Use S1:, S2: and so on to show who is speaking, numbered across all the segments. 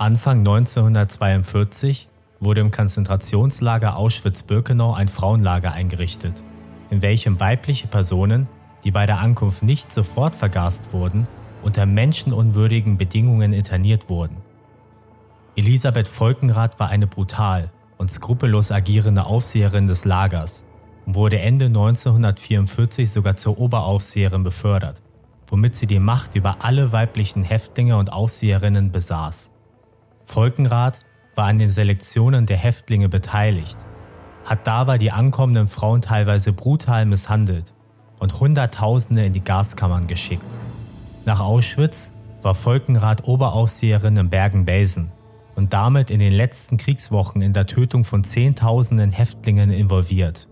S1: Anfang 1942 wurde im Konzentrationslager Auschwitz-Birkenau ein Frauenlager eingerichtet, in welchem weibliche Personen, die bei der Ankunft nicht sofort vergast wurden, unter menschenunwürdigen Bedingungen interniert wurden. Elisabeth Volkenrath war eine brutal und skrupellos agierende Aufseherin des Lagers und wurde Ende 1944 sogar zur Oberaufseherin befördert, womit sie die Macht über alle weiblichen Häftlinge und Aufseherinnen besaß. Volkenrath war an den Selektionen der Häftlinge beteiligt, hat dabei die ankommenden Frauen teilweise brutal misshandelt und Hunderttausende in die Gaskammern geschickt. Nach Auschwitz war Volkenrath Oberaufseherin in Bergen-Belsen und damit in den letzten Kriegswochen in der Tötung von Zehntausenden Häftlingen involviert.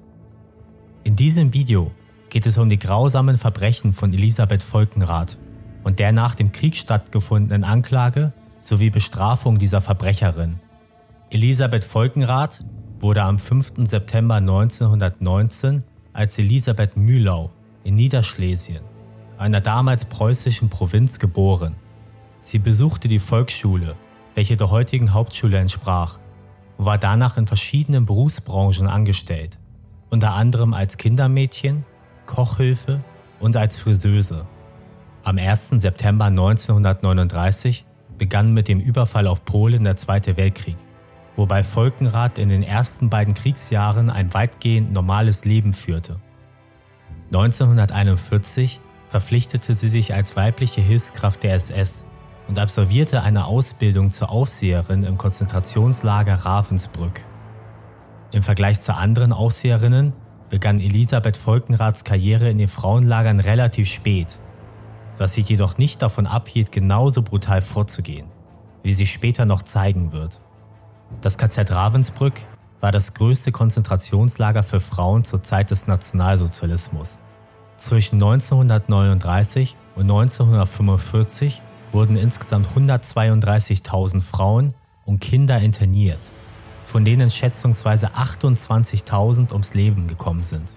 S1: In diesem Video geht es um die grausamen Verbrechen von Elisabeth Volkenrath und der nach dem Krieg stattgefundenen Anklage sowie Bestrafung dieser Verbrecherin. Elisabeth Volkenrath wurde am 5. September 1919 als Elisabeth Mühlau in Niederschlesien, einer damals preußischen Provinz, geboren. Sie besuchte die Volksschule, welche der heutigen Hauptschule entsprach, und war danach in verschiedenen Berufsbranchen angestellt, unter anderem als Kindermädchen, Kochhilfe und als Friseuse. Am 1. September 1939 begann mit dem Überfall auf Polen der Zweite Weltkrieg wobei Volkenrath in den ersten beiden Kriegsjahren ein weitgehend normales Leben führte. 1941 verpflichtete sie sich als weibliche Hilfskraft der SS und absolvierte eine Ausbildung zur Aufseherin im Konzentrationslager Ravensbrück. Im Vergleich zu anderen Aufseherinnen begann Elisabeth Volkenraths Karriere in den Frauenlagern relativ spät, was sie jedoch nicht davon abhielt, genauso brutal vorzugehen, wie sie später noch zeigen wird. Das KZ Ravensbrück war das größte Konzentrationslager für Frauen zur Zeit des Nationalsozialismus. Zwischen 1939 und 1945 wurden insgesamt 132.000 Frauen und Kinder interniert, von denen schätzungsweise 28.000 ums Leben gekommen sind.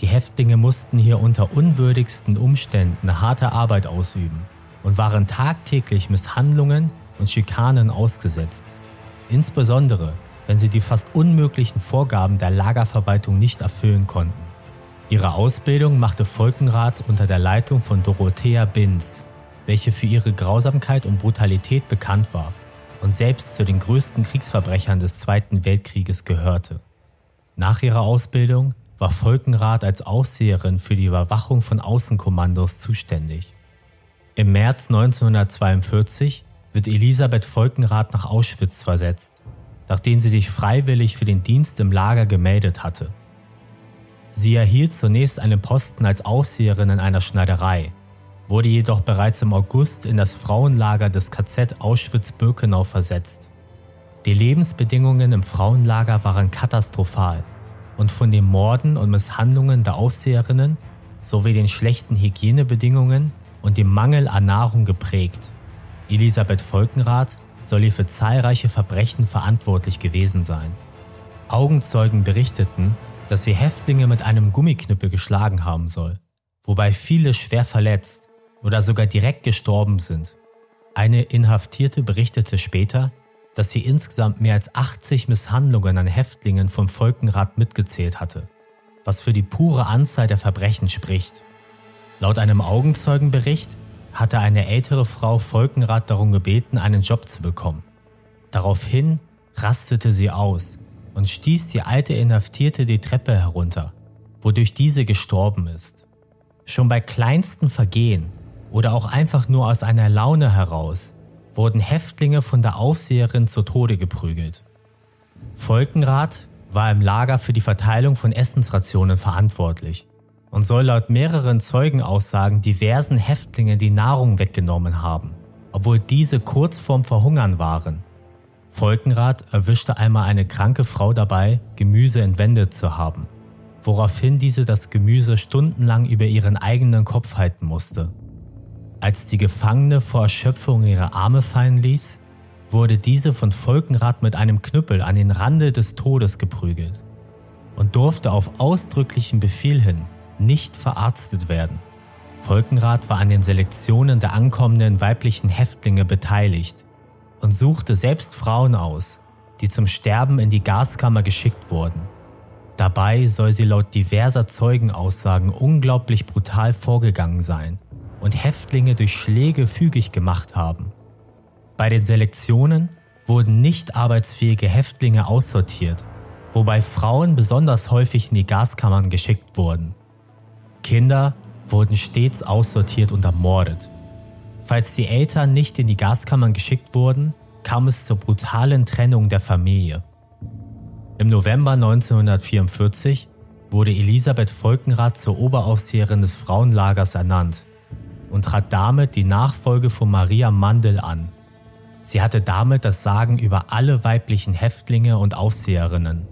S1: Die Häftlinge mussten hier unter unwürdigsten Umständen harte Arbeit ausüben und waren tagtäglich Misshandlungen und Schikanen ausgesetzt. Insbesondere, wenn sie die fast unmöglichen Vorgaben der Lagerverwaltung nicht erfüllen konnten. Ihre Ausbildung machte Volkenrath unter der Leitung von Dorothea Binz, welche für ihre Grausamkeit und Brutalität bekannt war und selbst zu den größten Kriegsverbrechern des Zweiten Weltkrieges gehörte. Nach ihrer Ausbildung war Volkenrath als Aufseherin für die Überwachung von Außenkommandos zuständig. Im März 1942 wird Elisabeth Volkenrath nach Auschwitz versetzt, nachdem sie sich freiwillig für den Dienst im Lager gemeldet hatte. Sie erhielt zunächst einen Posten als Aufseherin in einer Schneiderei, wurde jedoch bereits im August in das Frauenlager des KZ Auschwitz-Birkenau versetzt. Die Lebensbedingungen im Frauenlager waren katastrophal und von den Morden und Misshandlungen der Aufseherinnen sowie den schlechten Hygienebedingungen und dem Mangel an Nahrung geprägt. Elisabeth Volkenrath soll hier für zahlreiche Verbrechen verantwortlich gewesen sein. Augenzeugen berichteten, dass sie Häftlinge mit einem Gummiknüppel geschlagen haben soll, wobei viele schwer verletzt oder sogar direkt gestorben sind. Eine Inhaftierte berichtete später, dass sie insgesamt mehr als 80 Misshandlungen an Häftlingen vom Volkenrat mitgezählt hatte, was für die pure Anzahl der Verbrechen spricht. Laut einem Augenzeugenbericht hatte eine ältere Frau Volkenrath darum gebeten, einen Job zu bekommen. Daraufhin rastete sie aus und stieß die alte Inhaftierte die Treppe herunter, wodurch diese gestorben ist. Schon bei kleinsten Vergehen oder auch einfach nur aus einer Laune heraus wurden Häftlinge von der Aufseherin zu Tode geprügelt. Volkenrath war im Lager für die Verteilung von Essensrationen verantwortlich und soll laut mehreren Zeugenaussagen diversen Häftlingen die Nahrung weggenommen haben, obwohl diese kurz vorm Verhungern waren. Volkenrath erwischte einmal eine kranke Frau dabei, Gemüse entwendet zu haben, woraufhin diese das Gemüse stundenlang über ihren eigenen Kopf halten musste. Als die Gefangene vor Erschöpfung ihre Arme fallen ließ, wurde diese von Volkenrath mit einem Knüppel an den Rande des Todes geprügelt und durfte auf ausdrücklichen Befehl hin nicht verarztet werden. Volkenrath war an den Selektionen der ankommenden weiblichen Häftlinge beteiligt und suchte selbst Frauen aus, die zum Sterben in die Gaskammer geschickt wurden. Dabei soll sie laut diverser Zeugenaussagen unglaublich brutal vorgegangen sein und Häftlinge durch Schläge fügig gemacht haben. Bei den Selektionen wurden nicht arbeitsfähige Häftlinge aussortiert, wobei Frauen besonders häufig in die Gaskammern geschickt wurden. Kinder wurden stets aussortiert und ermordet. Falls die Eltern nicht in die Gaskammern geschickt wurden, kam es zur brutalen Trennung der Familie. Im November 1944 wurde Elisabeth Volkenrath zur Oberaufseherin des Frauenlagers ernannt und trat damit die Nachfolge von Maria Mandel an. Sie hatte damit das Sagen über alle weiblichen Häftlinge und Aufseherinnen.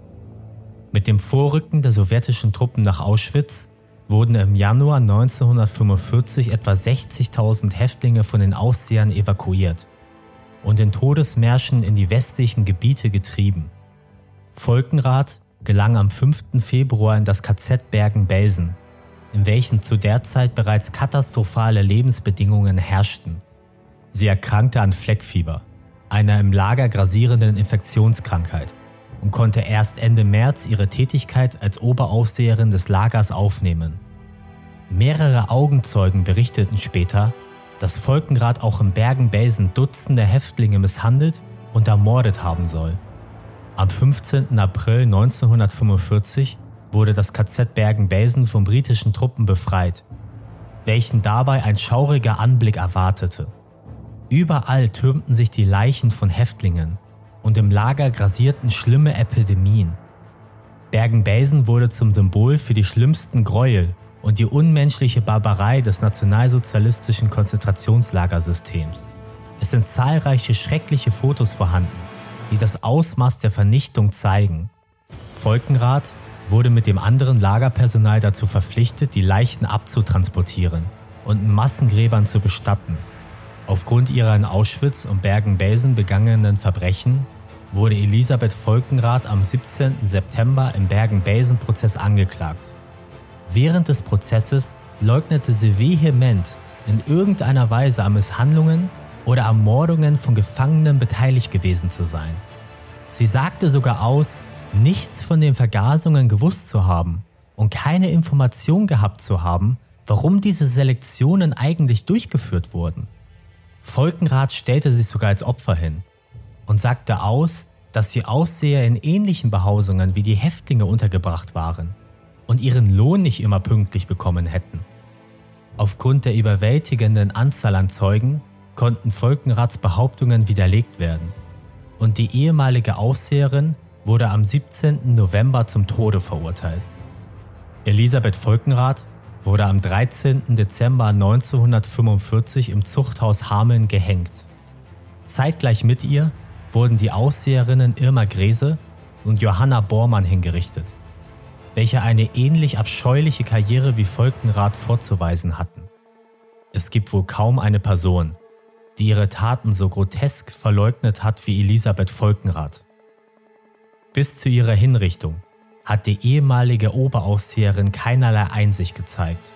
S1: Mit dem Vorrücken der sowjetischen Truppen nach Auschwitz wurden im Januar 1945 etwa 60.000 Häftlinge von den Aufsehern evakuiert und in Todesmärschen in die westlichen Gebiete getrieben. Volkenrath gelang am 5. Februar in das KZ Bergen-Belsen, in welchem zu der Zeit bereits katastrophale Lebensbedingungen herrschten. Sie erkrankte an Fleckfieber, einer im Lager grasierenden Infektionskrankheit, und konnte erst Ende März ihre Tätigkeit als Oberaufseherin des Lagers aufnehmen. Mehrere Augenzeugen berichteten später, dass Volkengrad auch im Bergen-Belsen Dutzende Häftlinge misshandelt und ermordet haben soll. Am 15. April 1945 wurde das KZ Bergen-Belsen von britischen Truppen befreit, welchen dabei ein schauriger Anblick erwartete. Überall türmten sich die Leichen von Häftlingen, und im Lager grasierten schlimme Epidemien. Bergen-Belsen wurde zum Symbol für die schlimmsten Gräuel und die unmenschliche Barbarei des nationalsozialistischen Konzentrationslagersystems. Es sind zahlreiche schreckliche Fotos vorhanden, die das Ausmaß der Vernichtung zeigen. Volkenrath wurde mit dem anderen Lagerpersonal dazu verpflichtet, die Leichen abzutransportieren und in Massengräbern zu bestatten. Aufgrund ihrer in Auschwitz und Bergen-Belsen begangenen Verbrechen wurde Elisabeth Volkenrath am 17. September im Bergen-Belsen-Prozess angeklagt. Während des Prozesses leugnete sie vehement, in irgendeiner Weise an Misshandlungen oder Ermordungen von Gefangenen beteiligt gewesen zu sein. Sie sagte sogar aus, nichts von den Vergasungen gewusst zu haben und keine Information gehabt zu haben, warum diese Selektionen eigentlich durchgeführt wurden. Volkenrath stellte sich sogar als Opfer hin und sagte aus, dass die Ausseher in ähnlichen Behausungen wie die Häftlinge untergebracht waren und ihren Lohn nicht immer pünktlich bekommen hätten. Aufgrund der überwältigenden Anzahl an Zeugen konnten Volkenraths Behauptungen widerlegt werden und die ehemalige Aufseherin wurde am 17. November zum Tode verurteilt. Elisabeth Volkenrath wurde am 13. Dezember 1945 im Zuchthaus Hameln gehängt. Zeitgleich mit ihr wurden die Ausseherinnen Irma Grese und Johanna Bormann hingerichtet, welche eine ähnlich abscheuliche Karriere wie Volkenrath vorzuweisen hatten. Es gibt wohl kaum eine Person, die ihre Taten so grotesk verleugnet hat wie Elisabeth Volkenrath. Bis zu ihrer Hinrichtung hat die ehemalige Oberaufseherin keinerlei Einsicht gezeigt